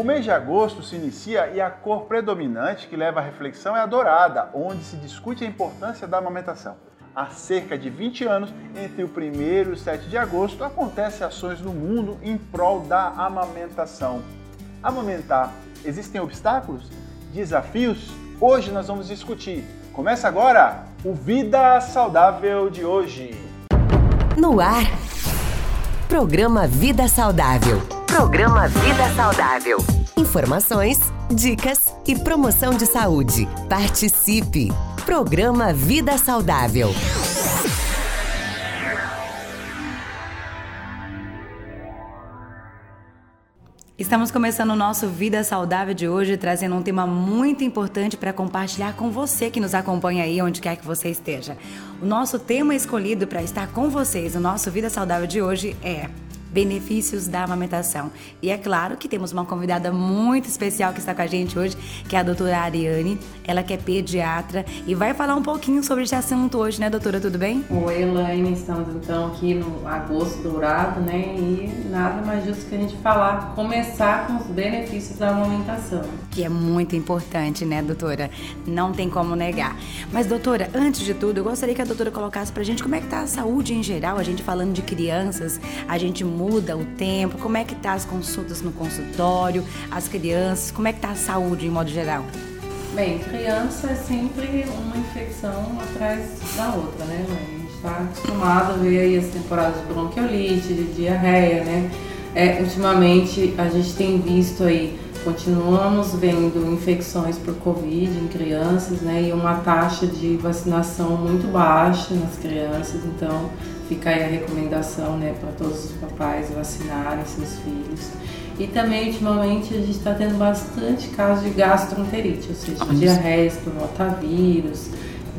O mês de agosto se inicia e a cor predominante que leva à reflexão é a dourada, onde se discute a importância da amamentação. Há cerca de 20 anos, entre o 1 e o 7 de agosto, acontecem ações no mundo em prol da amamentação. Amamentar, existem obstáculos? Desafios? Hoje nós vamos discutir. Começa agora o Vida Saudável de hoje. No ar, programa Vida Saudável. Programa Vida Saudável. Informações, dicas e promoção de saúde. Participe! Programa Vida Saudável. Estamos começando o nosso Vida Saudável de hoje, trazendo um tema muito importante para compartilhar com você que nos acompanha aí, onde quer que você esteja. O nosso tema escolhido para estar com vocês, o nosso Vida Saudável de hoje é benefícios da amamentação. E é claro que temos uma convidada muito especial que está com a gente hoje, que é a doutora Ariane. Ela que é pediatra e vai falar um pouquinho sobre esse assunto hoje, né, doutora? Tudo bem? Oi, Elaine. Estamos então aqui no agosto dourado, né? E nada mais justo que a gente falar, começar com os benefícios da amamentação. Que é muito importante, né, doutora? Não tem como negar. Mas, doutora, antes de tudo, eu gostaria que a doutora colocasse pra gente como é que tá a saúde em geral, a gente falando de crianças, a gente muda o tempo? Como é que tá as consultas no consultório, as crianças? Como é que tá a saúde em modo geral? Bem, criança é sempre uma infecção atrás da outra, né? A gente está acostumado a ver aí as temporadas de bronquiolite, de diarreia, né? É, ultimamente a gente tem visto aí, continuamos vendo infecções por Covid em crianças, né? E uma taxa de vacinação muito baixa nas crianças, então Fica aí a recomendação né, para todos os papais vacinarem seus filhos. E também, ultimamente, a gente está tendo bastante casos de gastroenterite, ou seja, Olha diarreias por rotavírus.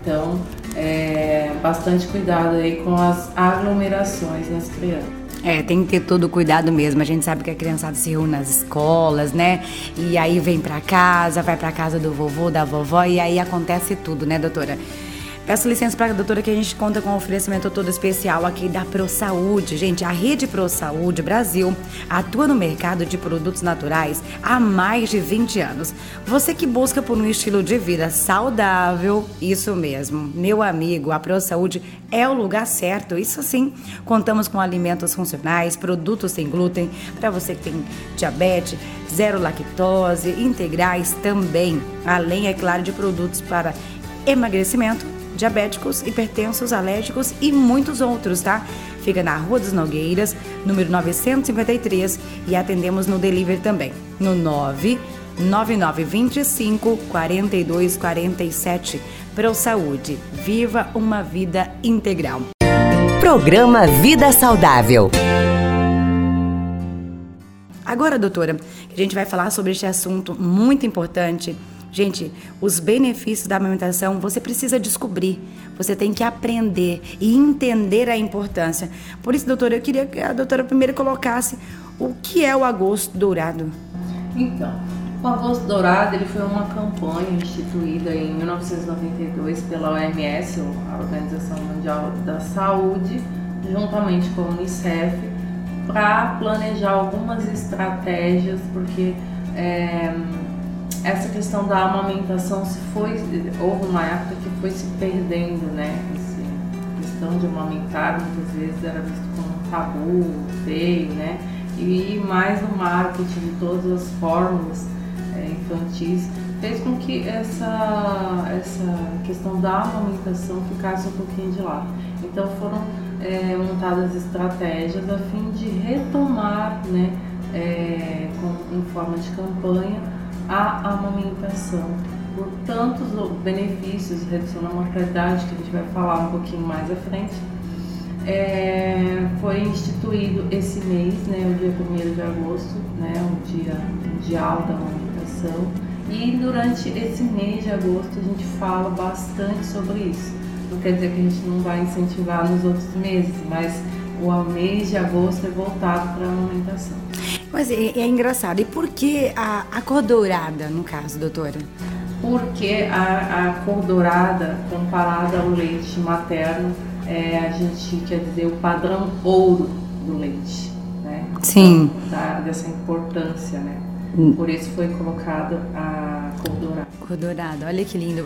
Então, é, bastante cuidado aí com as aglomerações nas crianças. É, tem que ter todo o cuidado mesmo. A gente sabe que a criançada se reúne nas escolas, né? E aí vem para casa, vai para casa do vovô, da vovó e aí acontece tudo, né, doutora? Peço licença para a doutora que a gente conta com um oferecimento todo especial aqui da Pro Saúde. Gente, a Rede Pro Saúde Brasil atua no mercado de produtos naturais há mais de 20 anos. Você que busca por um estilo de vida saudável, isso mesmo. Meu amigo, a Pro Saúde é o lugar certo. Isso sim, contamos com alimentos funcionais, produtos sem glúten, para você que tem diabetes, zero lactose, integrais também. Além, é claro, de produtos para emagrecimento diabéticos, hipertensos, alérgicos e muitos outros, tá? Fica na Rua das Nogueiras, número 953 e atendemos no delivery também, no 9 9925 4247. Pro Saúde, viva uma vida integral. Programa Vida Saudável. Agora, doutora, a gente vai falar sobre este assunto muito importante Gente, os benefícios da amamentação você precisa descobrir, você tem que aprender e entender a importância. Por isso, doutora, eu queria que a doutora primeiro colocasse o que é o agosto dourado. Então, o agosto dourado ele foi uma campanha instituída em 1992 pela OMS, a Organização Mundial da Saúde, juntamente com a Unicef, para planejar algumas estratégias, porque é, essa questão da amamentação se foi houve uma época que foi se perdendo, né? Essa questão de amamentar muitas vezes era visto como um tabu, feio, né? E mais no marketing de todas as fórmulas é, infantis fez com que essa essa questão da amamentação ficasse um pouquinho de lado. Então foram é, montadas estratégias a fim de retomar, né? É, com, em forma de campanha a amamentação, por tantos benefícios, redução da mortalidade, que a gente vai falar um pouquinho mais à frente, é, foi instituído esse mês, né, o dia 1 de agosto, né, o dia mundial da amamentação, e durante esse mês de agosto a gente fala bastante sobre isso. Não quer dizer que a gente não vai incentivar nos outros meses, mas o mês de agosto é voltado para a amamentação. Mas é, é, engraçado. E por que a, a cor dourada, no caso, doutora? Porque a, a cor dourada, comparada ao leite materno, é, a gente quer dizer o padrão ouro do leite, né? Sim. Da, dessa importância, né? Hum. Por isso foi colocada a cor dourada. Cor dourada, olha que lindo.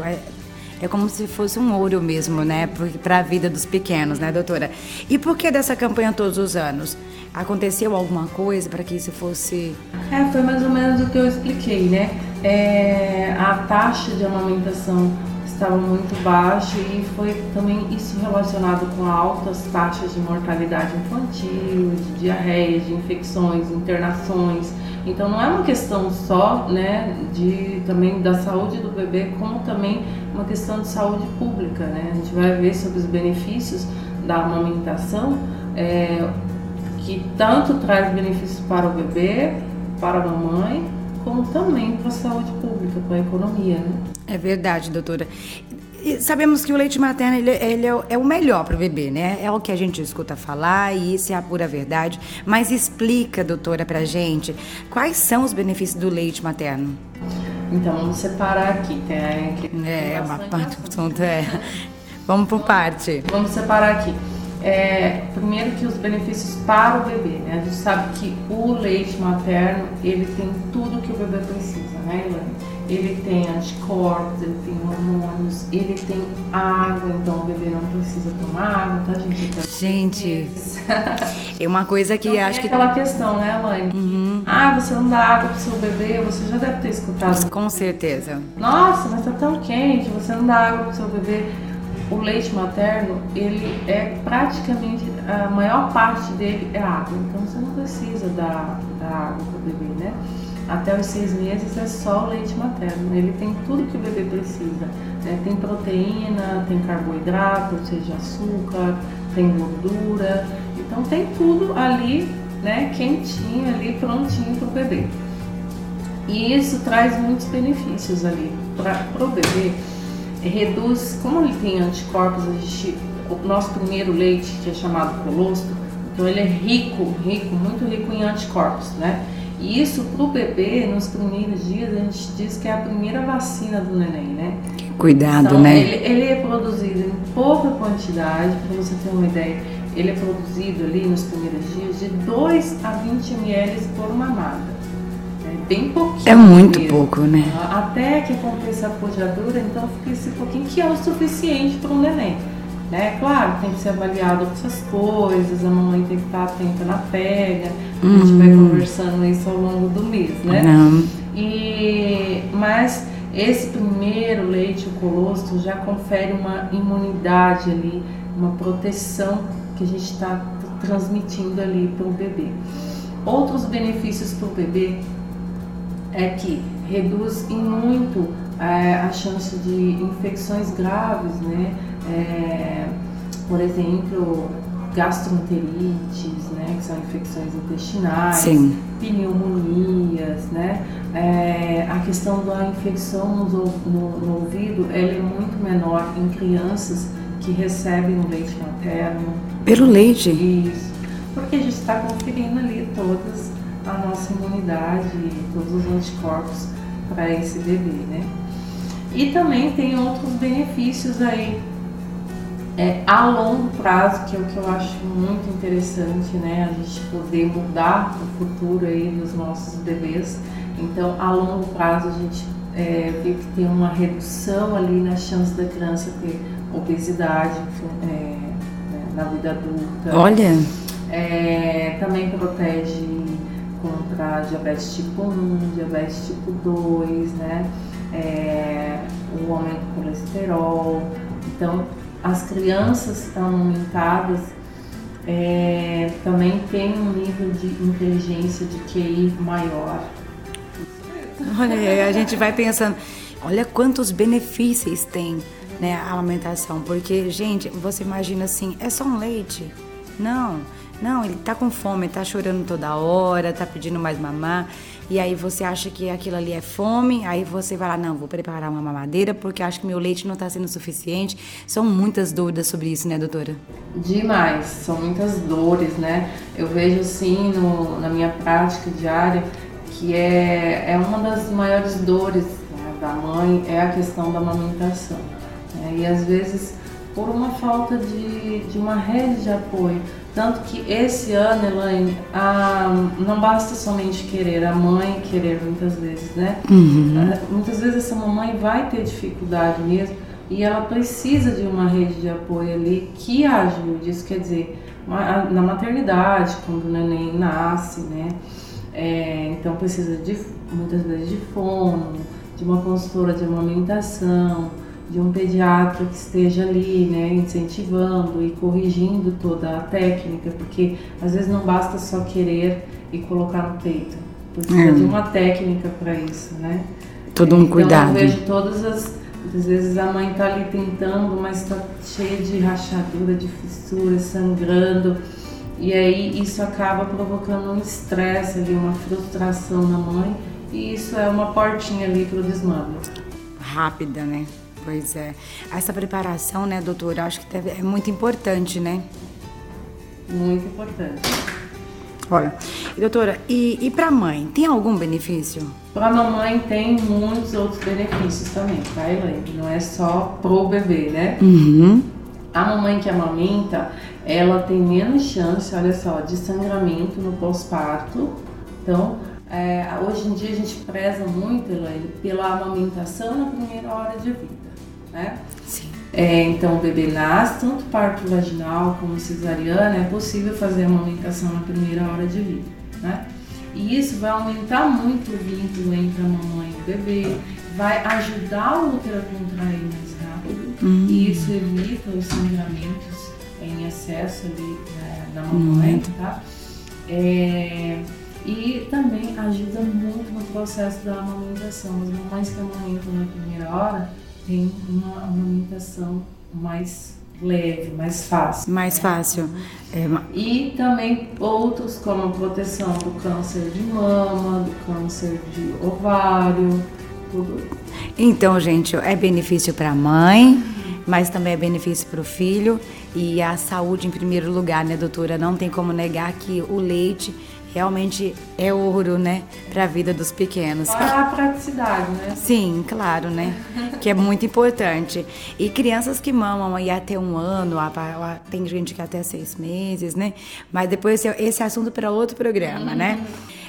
É, como se fosse um ouro mesmo, né? Para a vida dos pequenos, né, doutora? E por que dessa campanha todos os anos? Aconteceu alguma coisa para que isso fosse. É, foi mais ou menos o que eu expliquei, né? É, a taxa de amamentação estava muito baixa e foi também isso relacionado com altas taxas de mortalidade infantil, de diarreia, de infecções, internações. Então não é uma questão só, né, de também da saúde do bebê, como também uma questão de saúde pública, né? A gente vai ver sobre os benefícios da amamentação, é, que tanto traz benefícios para o bebê, para a mamãe, como também para a saúde pública, para a economia, né? É verdade, doutora. E sabemos que o leite materno ele, ele é, é o melhor para o bebê, né? É o que a gente escuta falar e isso é a pura verdade. Mas explica, doutora, para gente quais são os benefícios do leite materno. Então vamos separar aqui, é, é uma parte assunto é. Vamos por parte. Vamos separar aqui. É, primeiro que os benefícios para o bebê, né? A gente sabe que o leite materno ele tem tudo que o bebê precisa, né, Elaine? Ele tem anticorpos, ele tem hormônios, ele tem água, então o bebê não precisa tomar água, tá, gente? Gente, é uma coisa que então, acho que. aquela questão, né, mãe? Uhum. Ah, você não dá água pro seu bebê, você já deve ter escutado. Com certeza. Nossa, mas tá tão quente, você não dá água pro seu bebê. O leite materno, ele é praticamente, a maior parte dele é água, então você não precisa dar, dar água pro bebê, né? Até os seis meses é só o leite materno. Ele tem tudo que o bebê precisa. Né? Tem proteína, tem carboidrato, ou seja, açúcar, tem gordura. Então tem tudo ali, né, quentinho ali, prontinho para o bebê. E isso traz muitos benefícios ali para o bebê. Reduz, como ele tem anticorpos, gente, o nosso primeiro leite, que é chamado colostro, então ele é rico, rico, muito rico em anticorpos, né? E isso para o bebê, nos primeiros dias, a gente diz que é a primeira vacina do neném, né? Cuidado, então, né? Ele, ele é produzido em pouca quantidade, para você ter uma ideia. Ele é produzido ali nos primeiros dias de 2 a 20 ml por mamada. É bem pouquinho. É muito mesmo. pouco, né? Até que aconteça a pojadura, então fica esse pouquinho que é o suficiente para um neném. Né? Claro, tem que ser avaliado outras coisas, a mamãe tem que estar atenta na pega, a gente vai uhum. conversando isso ao longo do mês, né? Não. E, mas esse primeiro leite, o colostro, já confere uma imunidade ali, uma proteção que a gente está transmitindo ali para o bebê. Outros benefícios para o bebê é que reduz em muito é, a chance de infecções graves, né? É, por exemplo, gastroenterites, né, que são infecções intestinais, Sim. pneumonias, né, é, a questão da infecção no, no, no, ouvido, ela é muito menor em crianças que recebem o leite materno. Pelo leite? Isso, porque a gente está conferindo ali todas a nossa imunidade, todos os anticorpos para esse bebê, né. E também tem outros benefícios aí é, a longo prazo, que é o que eu acho muito interessante, né? A gente poder mudar o futuro aí dos nossos bebês. Então, a longo prazo, a gente é, vê que tem uma redução ali na chance da criança ter obesidade é, né, na vida adulta. Olha! É, também protege contra diabetes tipo 1, diabetes tipo 2, né? É, o aumento do colesterol. Então, as crianças estão aumentadas é, também tem um nível de inteligência de QI maior. Olha, a gente vai pensando, olha quantos benefícios tem né, a alimentação, porque, gente, você imagina assim, é só um leite? Não, não, ele tá com fome, tá chorando toda hora, tá pedindo mais mamar e aí você acha que aquilo ali é fome, aí você vai lá, não, vou preparar uma mamadeira porque acho que meu leite não está sendo suficiente. São muitas dúvidas sobre isso, né, doutora? Demais, são muitas dores, né? Eu vejo assim no, na minha prática diária que é, é uma das maiores dores né, da mãe é a questão da amamentação. Né? E às vezes por uma falta de, de uma rede de apoio, Tanto que esse ano, Elaine, a, não basta somente querer a mãe, querer muitas vezes, né? Uhum. Muitas vezes essa mamãe vai ter dificuldade mesmo e ela precisa de uma rede de apoio ali que a ajude. Isso quer dizer, na maternidade, quando o neném nasce, né? É, então precisa de muitas vezes de fono, de uma consultora de amamentação, de um pediatra que esteja ali, né, incentivando e corrigindo toda a técnica, porque às vezes não basta só querer e colocar no peito, precisa é. de uma técnica para isso, né? Todo um então, cuidado. Eu vejo todas as às vezes a mãe está ali tentando, mas está cheia de rachadura, de fissura, sangrando. E aí isso acaba provocando um estresse ali, uma frustração na mãe. E isso é uma portinha ali para o desmame. Rápida, né? Pois é. Essa preparação, né, doutora, acho que é muito importante, né? Muito importante. Olha, doutora, e, e para a mãe, tem algum benefício? Para a mamãe tem muitos outros benefícios também, tá, Elaine? Não é só pro bebê, né? Uhum. A mamãe que amamenta, ela tem menos chance, olha só, de sangramento no pós-parto. Então, é, hoje em dia a gente preza muito, Elaine, pela amamentação na primeira hora de vida né? Sim. É, então o bebê nasce, tanto parto vaginal como cesariana, é possível fazer a amamentação na primeira hora de vida, né? E isso vai aumentar muito o vínculo entre a mamãe e o bebê, vai ajudar o útero a contrair mais rápido, uhum. e isso evita os sangramentos em excesso ali né, na mamãe, uhum. tá? É, e também ajuda muito no processo da amamentação. As mamães que amamentam na primeira hora, tem uma amamentação mais leve, mais fácil. Mais né? fácil. É... E também outros como proteção do câncer de mama, do câncer de ovário, tudo. Então, gente, é benefício para a mãe, mas também é benefício para o filho e a saúde em primeiro lugar, né, doutora? Não tem como negar que o leite realmente é ouro, né, para a vida dos pequenos. Para a praticidade, né? Sim, claro, né, que é muito importante. E crianças que mamam aí até um ano, tem gente que até seis meses, né, mas depois esse assunto para outro programa, né?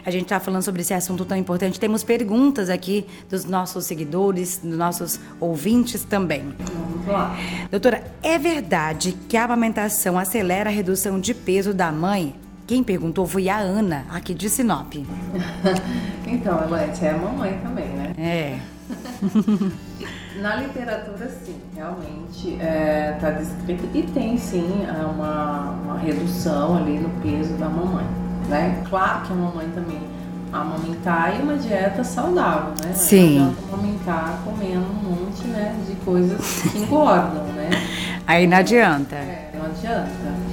A gente está falando sobre esse assunto tão importante. Temos perguntas aqui dos nossos seguidores, dos nossos ouvintes também. Vamos lá. Doutora, é verdade que a amamentação acelera a redução de peso da mãe quem perguntou foi a Ana, aqui de Sinop. então, Elete, é a mamãe também, né? É. Na literatura, sim, realmente está é, tá descrito e tem sim é, uma, uma redução ali no peso da mamãe, né? Claro que a mamãe também amamentar e uma dieta saudável, né? Sim. Não amamentar comendo um monte né, de coisas que engordam, né? Aí não adianta. É, não adianta.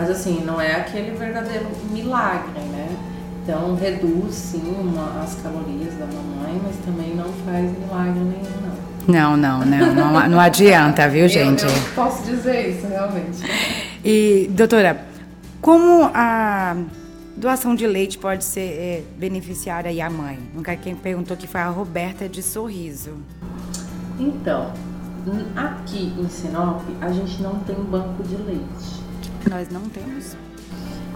Mas assim, não é aquele verdadeiro milagre, né? Então reduz sim uma, as calorias da mamãe, mas também não faz milagre nenhum, não. Não, não, não, não, não adianta, viu, gente? Eu, eu posso dizer isso, realmente. E, doutora, como a doação de leite pode ser é, beneficiar aí a mãe? Nunca quem perguntou que foi a Roberta de Sorriso. Então, aqui em Sinop, a gente não tem banco de leite. Nós não temos.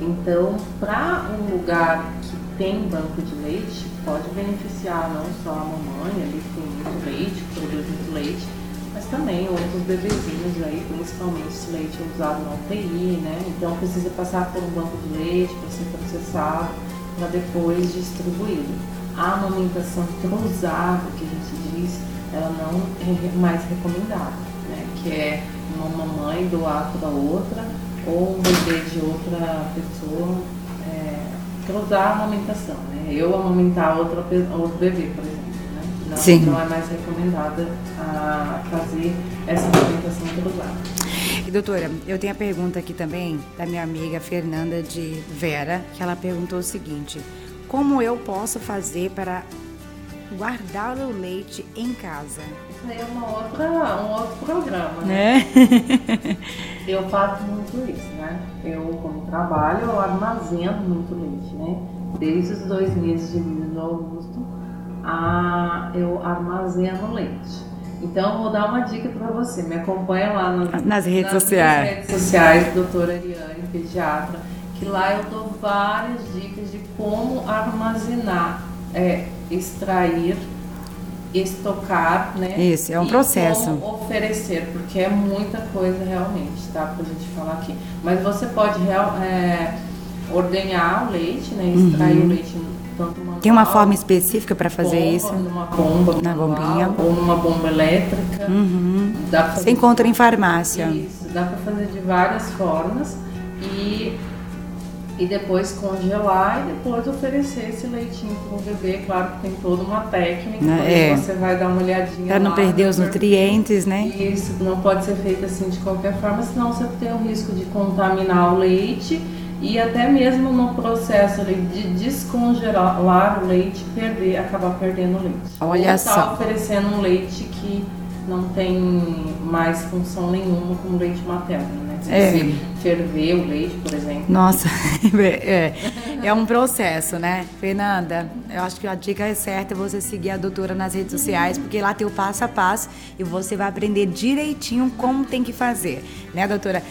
Então, para um lugar que tem banco de leite, pode beneficiar não só a mamãe, ali que muito leite, que produz muito leite, mas também outros bebezinhos aí, principalmente se leite é usado na UTI, né? Então precisa passar por um banco de leite para ser processado, para depois distribuído. A amamentação cruzada, que a gente diz, ela não é mais recomendada, né? Que é uma mamãe doar para outra ou um bebê de outra pessoa é, cruzar a amamentação, né? Eu amamentar outra, outro bebê, por exemplo. Né? Não, Sim. não é mais recomendada a fazer essa amamentação cruzada. E doutora, eu tenho a pergunta aqui também da minha amiga Fernanda de Vera, que ela perguntou o seguinte: como eu posso fazer para guardar o leite em casa? Isso aí é uma outra, um outro programa, né? É. eu faço muito isso, né? Eu, como trabalho, eu armazeno muito leite, né? Desde os dois meses de do Augusto, a, eu armazeno leite. Então, eu vou dar uma dica para você. Me acompanha lá no, nas redes nas sociais. redes sociais, doutora Ariane, pediatra, que lá eu dou várias dicas de como armazenar, é, extrair, estocar, né? Isso, é um processo. Oferecer, porque é muita coisa realmente, tá? Pra gente falar aqui. Mas você pode real, é, ordenhar o leite, né? Extrair Uhum. o leite tanto manual, Tem uma forma específica para fazer bomba, isso? Numa bomba, Na manual, bombinha. Ou numa bomba elétrica. Uhum. Dá pra Você encontra em farmácia. Isso, dá para fazer de várias formas e, e depois congelar e depois oferecer esse leitinho para o bebê. Claro que tem toda uma técnica, Né, é. você vai dar uma olhadinha Para não lá, perder os né? nutrientes, né? Isso, não pode ser feito assim de qualquer forma, senão você tem o risco de contaminar o leite e até mesmo no processo de descongelar o leite, perder, acabar perdendo o leite. Olha Ou só. tá oferecendo um leite que não tem mais função nenhuma como leite materno, né? Se É. você ferver o leite, por exemplo, Nossa, é, é um processo, né? Fernanda, eu acho que a dica é certa é você seguir a doutora nas redes sociais, porque lá tem o passo a passo e você vai aprender direitinho como tem que fazer, né, doutora?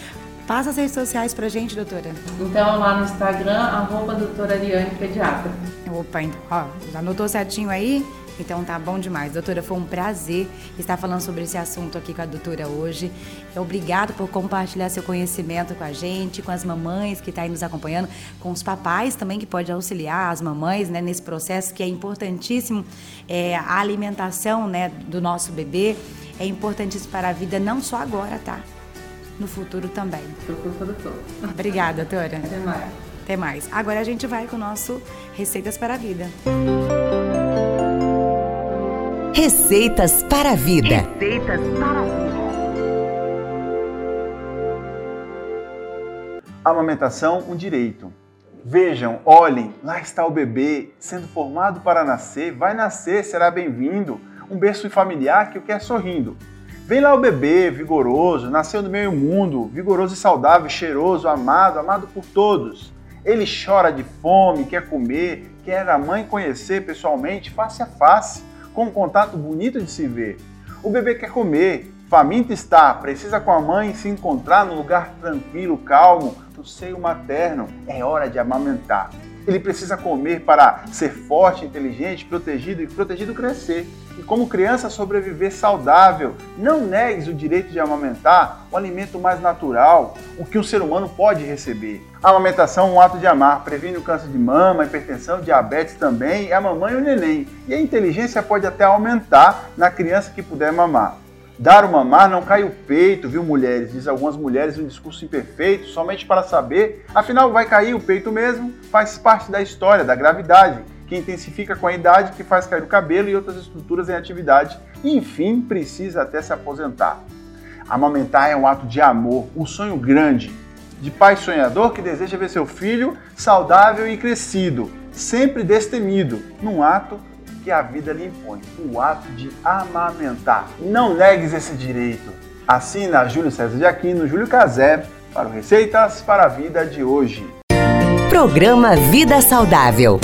Passa as redes sociais pra gente, doutora. então lá no Instagram, arroba doutora Ariane Pediatra. Opa, então, ó, já anotou certinho aí? Então tá bom demais. Doutora, foi um prazer estar falando sobre esse assunto aqui com a doutora hoje. Obrigado por compartilhar seu conhecimento com a gente, com as mamães que estão aí nos acompanhando, com os papais também que podem auxiliar as mamães né, nesse processo que é importantíssimo. É, a alimentação né, do nosso bebê é importantíssimo para a vida, não só agora, tá? No futuro também. Obrigada, doutora. Até mais. Até mais. Agora a gente vai com o nosso Receitas para a Vida. Receitas para a vida. Receitas para a vida. Amamentação, um direito. Vejam, olhem, lá está o bebê sendo formado para nascer, vai nascer, será bem-vindo. Um berço familiar que o quer sorrindo. Vem lá o bebê, vigoroso, nasceu no meio mundo, vigoroso e saudável, cheiroso, amado, amado por todos. Ele chora de fome, quer comer, quer a mãe conhecer pessoalmente, face a face, com um contato bonito de se ver. O bebê quer comer, faminto está, precisa com a mãe se encontrar num lugar tranquilo, calmo, no seio materno. É hora de amamentar. Ele precisa comer para ser forte, inteligente, protegido e protegido crescer. E como criança sobreviver saudável. Não negues o direito de amamentar, o alimento mais natural, o que um ser humano pode receber. A amamentação é um ato de amar, previne o câncer de mama, hipertensão, diabetes também, a mamãe e o neném. E a inteligência pode até aumentar na criança que puder mamar. Dar o mamar não cai o peito, viu, mulheres? Diz algumas mulheres um discurso imperfeito, somente para saber. Afinal, vai cair o peito mesmo, faz parte da história, da gravidade, que intensifica com a idade, que faz cair o cabelo e outras estruturas em atividade. E, enfim, precisa até se aposentar. Amamentar é um ato de amor, um sonho grande, de pai sonhador que deseja ver seu filho saudável e crescido, sempre destemido, num ato que a vida lhe impõe, o ato de amamentar. Não negues esse direito. Assina Júlio César de Aquino, Júlio Cazé, para o Receitas para a Vida de hoje. Programa Vida Saudável.